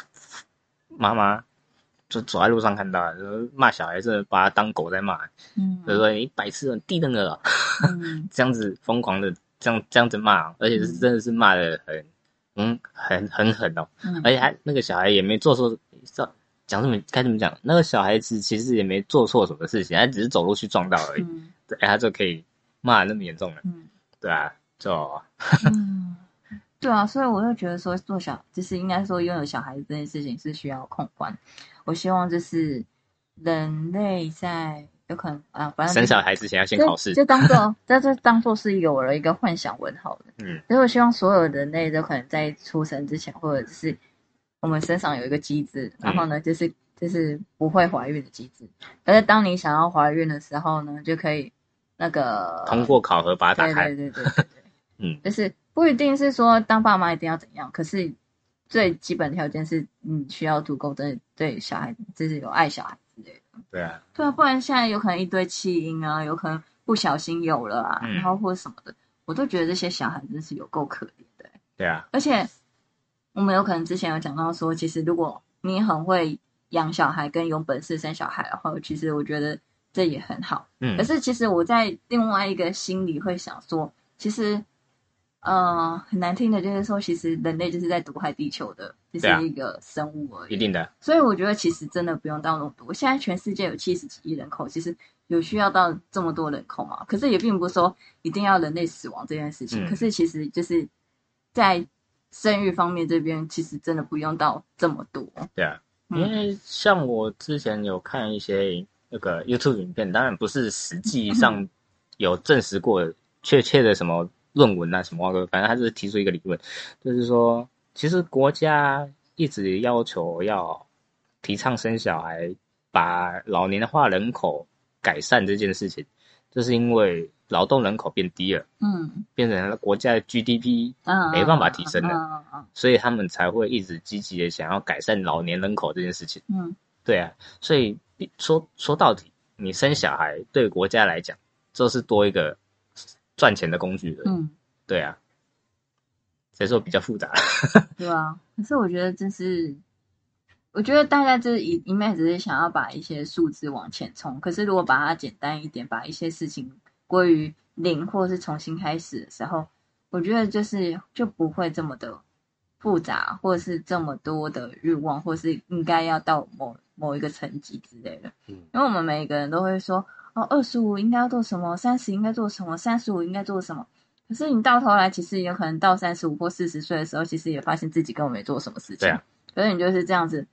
[LAUGHS] 妈妈，就走在路上看到，就是骂小孩，真的把他当狗在骂，嗯。就是说你白痴，你低能儿啊，嗯。[LAUGHS] 这样子疯狂的这样这样子骂，而且是真的是骂的很嗯很很狠哦，嗯。而且还那个小孩也没做错，讲什么该怎么讲？那个小孩子其实也没做错什么事情，他只是走路去撞到而已，嗯。对，他就可以骂得那么严重了，嗯。对啊，就嗯，对啊，所以我就觉得说做小，就是应该说拥有小孩子这件事情是需要控管。我希望就是人类在有可能啊，反正生小孩之前要先考试，就当做这这当做是有了一个幻想文好了。嗯所以我希望所有人类都可能在出生之前，或者是我们身上有一个机制，然后呢，就是就是不会怀孕的机制。可是当你想要怀孕的时候呢，就可以那个通过考核把它打对开，对对对对对，[LAUGHS] 嗯就是不一定是说当爸妈一定要怎样，可是最基本条件是你需要足够真的对小孩，就是有爱小孩之类的。对啊，对啊，不然现在有可能一堆弃婴啊，有可能不小心有了啊，嗯。然后或者什么的，我都觉得这些小孩真是有够可怜的欸、对啊，而且我们有可能之前有讲到说，其实如果你很会养小孩跟有本事生小孩的话，其实我觉得这也很好。嗯。可是其实我在另外一个心里会想说，其实呃很难听的就是说，其实人类就是在毒害地球的，就是一个生物而已。一定的，所以我觉得其实真的不用到那么多。现在全世界有七十几亿人口，其实有需要到这么多人口吗？可是也并不是说一定要人类死亡这件事情。嗯可是其实就是在生育方面这边，其实真的不用到这么多。对啊，嗯因为像我之前有看一些那个 YouTube 影片，当然不是实际上 [LAUGHS] 有证实过确切的什么论文啊什么的，反正他就是提出一个理论，就是说，其实国家一直要求要提倡生小孩，把老年化人口改善这件事情，就是因为劳动人口变低了，嗯。变成了国家的 GDP 嗯，没办法提升了嗯嗯所以他们才会一直积极的想要改善老年人口这件事情。嗯。对啊，所以说说到底，你生小孩对国家来讲，这是多一个赚钱的工具的。嗯，对啊，所以说比较复杂。[LAUGHS] 对啊。可是我觉得这是，我觉得大家就是一一面只是想要把一些数字往前冲，可是如果把它简单一点，把一些事情归于零或是重新开始的时候，我觉得就是就不会这么的复杂，或者是这么多的欲望，或是应该要到某某一个层级之类的。嗯因为我们每个人都会说，哦，二十五应该要做什么，三十应该做什么，三十五应该做什么。可是你到头来，其实有可能到三十五或四十岁的时候，其实也发现自己根本没做什么事情。对啊。可是你就是这样子，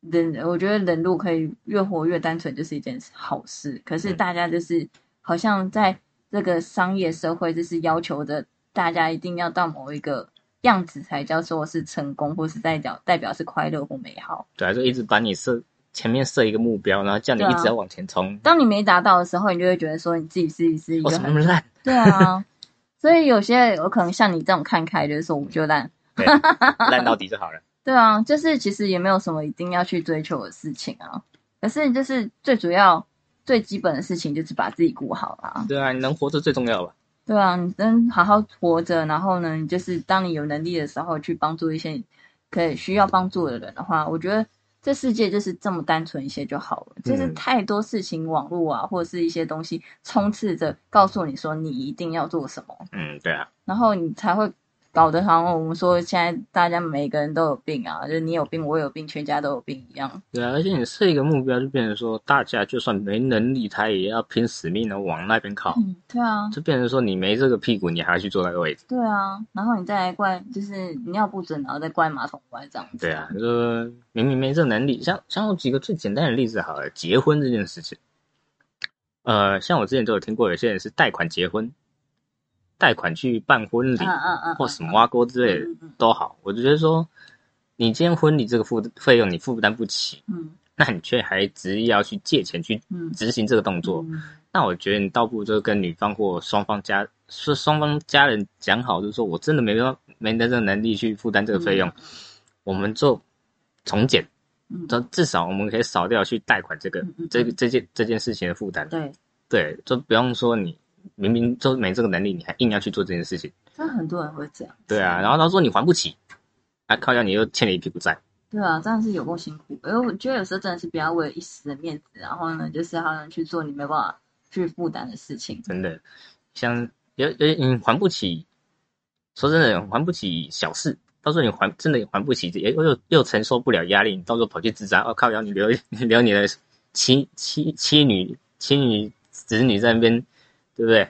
人我觉得人路可以越活越单纯，就是一件好事。可是嗯大家就是、好像在这个商业社会，就是要求着大家一定要到某一个样子才叫做是成功，或是代表代表是快乐或美好。对啊，就一直把你设前面设一个目标，然后叫你一直要往前冲。当你没达到的时候，你就会觉得说你自己是是一我个很怎么那么烂？对啊。[LAUGHS] 所以有些有可能像你这种看开，就是说我就烂。对，[LAUGHS] 烂到底就好了。对啊，就是其实也没有什么一定要去追求的事情啊。可是就是最主要、最基本的事情就是把自己顾好啦。对啊，你能活着最重要吧？对啊，你能好好活着，然后呢，你就是当你有能力的时候去帮助一些可以需要帮助的人的话，我觉得这世界就是这么单纯一些就好了。就是嗯。太多事情，网络啊，或者是一些东西充斥着，告诉你说你一定要做什么，嗯，对啊，然后你才会搞得好像我们说现在大家每个人都有病啊，就是你有病，我有病，全家都有病一样。对啊，而且你设一个目标，就变成说，大家就算没能力，他也要拼死命的往那边靠，嗯，对啊，就变成说，你没这个屁股，你还要去坐那个位置。对啊，然后你再来怪，就是尿不准，然后再怪马桶歪这样子。对啊，就说明明没这能力，像像我举个最简单的例子好了，结婚这件事情，呃，像我之前都有听过，有些人是贷款结婚，贷款去办婚礼、嗯嗯嗯，或什么挖沟之类的都好，我就觉得说，你今天婚礼这个付费用你负担不起，嗯。那你却还执意要去借钱去嗯。执行这个动作，嗯。那我觉得你倒不如就跟女方或双方家是双方家人讲好，就是说我真的没办法没那个能力去负担这个费用，我们就从简，嗯，至至少我们可以少掉去贷款这个嗯嗯这个这件这件事情的负担。对，对，就不用说你明明就没这个能力，你还硬要去做这件事情。真的很多人会这样。对啊，然后他说你还不起，啊靠，要你又欠了一屁股债。对啊，真的是有够辛苦。因为我觉得有时候真的是不要为了一时的面子，然后呢，就是好像去做你没办法去负担的事情。真的，像有有你还不起，说真的还不起小事，到时候你还真的还不起，也又又又承受不了压力，你到时候跑去自杀，哦靠，要你留 [LAUGHS] 留你的妻妻妻女妻女子女在那边，对不对？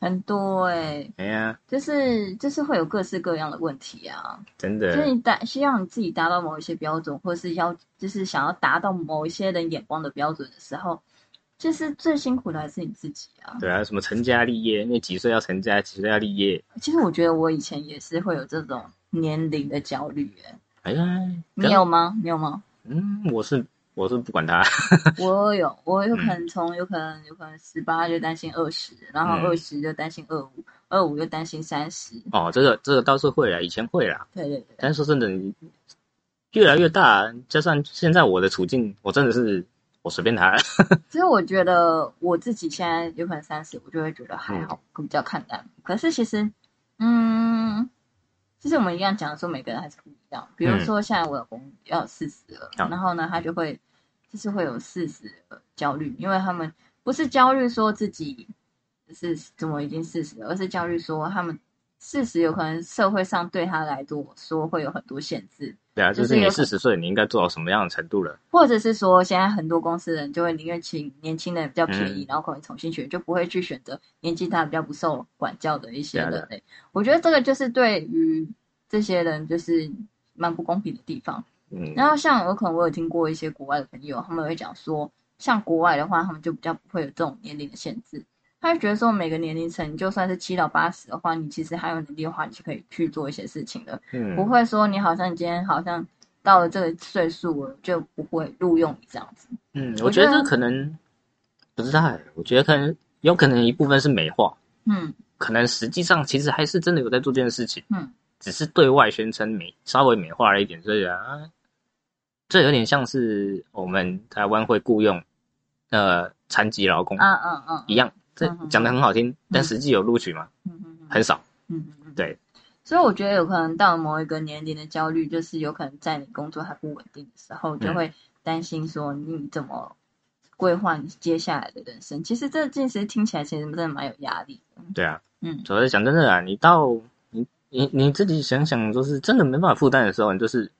很多哎、哎呀，就是就是会有各式各样的问题啊。真就是的，你达需要你自己达到某一些标准，或是要就是想要达到某一些人眼光的标准的时候，就是最辛苦的还是你自己啊。对啊，什么成家立业，那几岁要成家，几岁要立业，其实我觉得我以前也是会有这种年龄的焦虑，哎，哎呀，你有吗？你有吗？嗯，我是我是不管他，[LAUGHS] 我有，我有可能从有可能有可能十八就担心二十，然后嗯二十就担心二五，二五又担心三十。哦，这个这个倒是会啦，以前会啦，对对对，但是说真的，越来越大，加上现在我的处境，我真的是我随便他。[LAUGHS] 其实我觉得我自己现在有可能三十，我就会觉得还好，比较看淡。可是其实，嗯，其实我们一样讲的说，每个人还是不一样。比如说，现在我老公要四十了，好然后呢，他就会就是会有四十的焦虑，因为他们不是焦虑说自己是怎么已经四十了，而是焦虑说他们四十有可能社会上对他来说会有很多限制，对啊，就就是是你四十岁，你应该做到什么样的程度了？或者是说，现在很多公司人就会宁愿请年轻人比较便宜，嗯然后可能重新学，就不会去选择年纪大比较不受管教的一些人类。我觉得这个就是对于这些人就是蛮不公平的地方。嗯，然后像有可能我有听过一些国外的朋友，他们会讲说，像国外的话，他们就比较不会有这种年龄的限制。他就觉得说，每个年龄层，你就算是七到八十的话，你其实还有能力的话，你就可以去做一些事情的。嗯不会说你好像你今天好像到了这个岁数了就不会录用你这样子。嗯，我觉得这可能不知道欸，我觉得可能有可能一部分是美化，嗯可能实际上其实还是真的有在做这件事情，嗯只是对外宣称美稍微美化了一点，所以啊，这有点像是我们台湾会雇佣呃残疾劳工嗯嗯嗯，一样，这讲的很好听，但实际有录取吗？嗯嗯嗯很少。嗯嗯嗯，对。所以我觉得有可能到某一个年龄的焦虑，就是有可能在你工作还不稳定的时候，就嗯会担心说你怎么规划你接下来的人生。其实这件事听起来其实真的蛮有压力的。对啊，嗯主要是讲真的啊，你到你你你自己想想，就是真的没办法负担的时候，你就是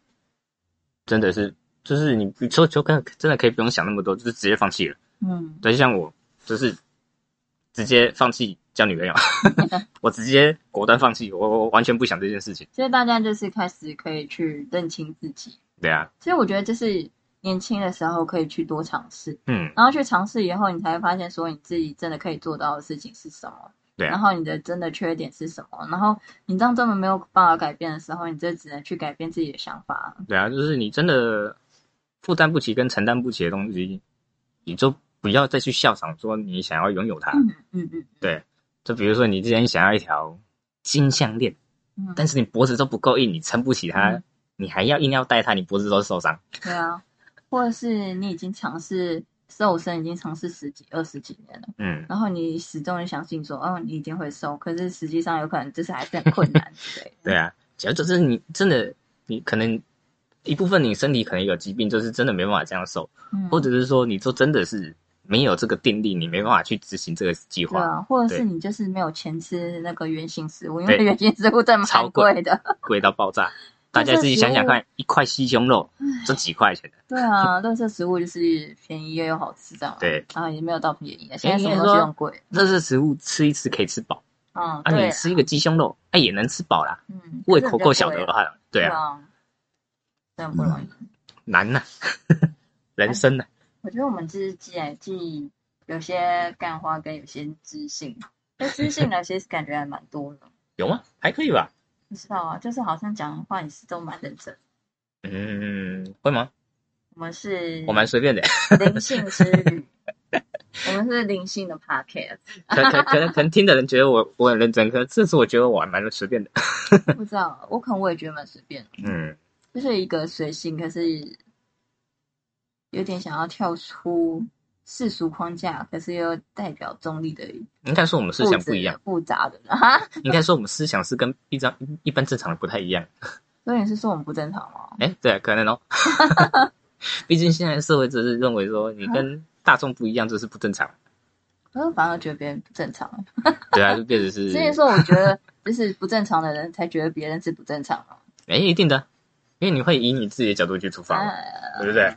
真的是就是你你说就跟真的可以不用想那么多，就是直接放弃了。嗯对，就像我就是直接放弃交女朋友，[LAUGHS] 我直接果断放弃，我我完全不想这件事情。所以大家就是开始可以去认清自己。对啊，所以我觉得就是年轻的时候可以去多尝试，嗯，然后去尝试以后，你才会发现说你自己真的可以做到的事情是什么。对啊然后你的真的缺点是什么？然后你当真的没有办法改变的时候，你就只能去改变自己的想法。对啊，就是你真的负担不起跟承担不起的东西，你就不要再去笑场说你想要拥有它。嗯嗯嗯对，就比如说你之前想要一条金项链，嗯，但是你脖子都不够硬，你撑不起它，嗯你还要硬要戴它，你脖子都受伤。对啊，或者是你已经尝试瘦身，已经尝试十几、二十几年了，嗯，然后你始终的相信说，哦，你一定会瘦，可是实际上有可能就是还是很困难之类的。[LAUGHS] 对啊，只要就是你真的，你可能一部分你身体可能有疾病，就是真的没办法这样瘦，嗯，或者是说你就真的是没有这个定力，你没办法去执行这个计划，对啊，或者是你就是没有钱吃那个原形食物，因对。为原形食物真的蛮超贵。贵的。[LAUGHS] 贵到爆炸。大家自己想想看，一块鸡胸肉这几块钱的，对啊，乐色食物就是便宜又又好吃这样。对，啊也没有到便宜的，现在什么东西都很贵。这是食物吃一次可以吃饱，嗯，啊，对你吃一个鸡胸肉，哎也能吃饱啦，嗯，胃口够小的话，对啊，啊，真的不容易。难呐，[LAUGHS] 人生呐，我觉得我们就是既然既有些干花跟有些知性，[LAUGHS] 那知性呢其实感觉还蛮多的。有吗？还可以吧，不知道啊，就是好像讲的话也是都蛮认真。嗯，会吗？我们是我蛮随便的，灵性之旅，[LAUGHS] 我们是灵性的 podcast。[LAUGHS] 可可可能可能听的人觉得我我很认真，可这次我觉得我还蛮随便的，不知道，我可能我也觉得蛮随便的，嗯，就是一个随性，可是有点想要跳出世俗框架，可是又代表中立的应该说我们思想不一样，复杂的人哈。[LAUGHS] 应该说我们思想是跟一张一般正常的不太一样，[LAUGHS] 所以你是说我们不正常吗？哎，对，可能哦，[LAUGHS] 毕竟现在社会只是认为说你跟大众不一样，这是不正常，我反而觉得别人不正常。对啊，就变成是，所以说我觉得就是不正常的人才觉得别人是不正常嘛。哎，一定的，因为你会以你自己的角度去出发对不对？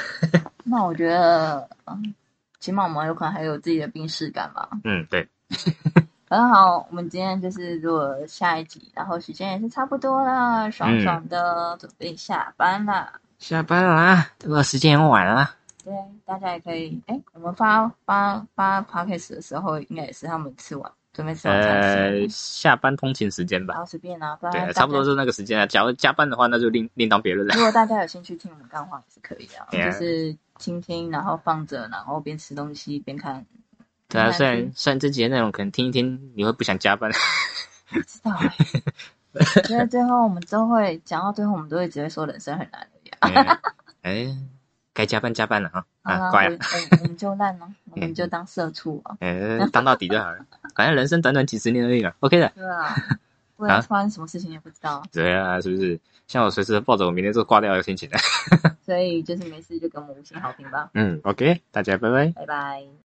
[LAUGHS] 那我觉得，嗯，起码我们有可能还有自己的病视感吧。嗯，对，[LAUGHS] 很好，我们今天就是如果下一集，然后时间也是差不多了，爽爽的准备下班了。下班了啊，这个时间也晚了，对，大家也可以，哎，我们发发发 podcast 的时候，应该也是他们吃完准备吃晚餐呃，下班通勤时间吧然，后随便啊，不然对，差不多是那个时间啊。假如加班的话，那就另另当别论了。如果大家有兴趣听我们干话也是可以 [LAUGHS] 的就是听听，然后放着，然后边吃东西边看。对啊，虽然虽然这节内容可能听一听你会不想加班，不知道哎、[LAUGHS] 我觉得最后我们都会讲到最后，我们都会只会说人生很难而已啊。[LAUGHS] 哎，哎该加班加班了啊啊，乖我啊，我我们就烂了，[LAUGHS] 我们就当社畜啊，哎，当到底就好了。反正人生短短几十年而已嘛，OK 的。对啊，不然发生什么事情也不知道，对啊，是不是？像我随时抱着我明天就挂掉的心情。[LAUGHS] 所以就是没事就给我们五星好评吧，嗯，OK，大家拜拜。拜拜。